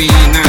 be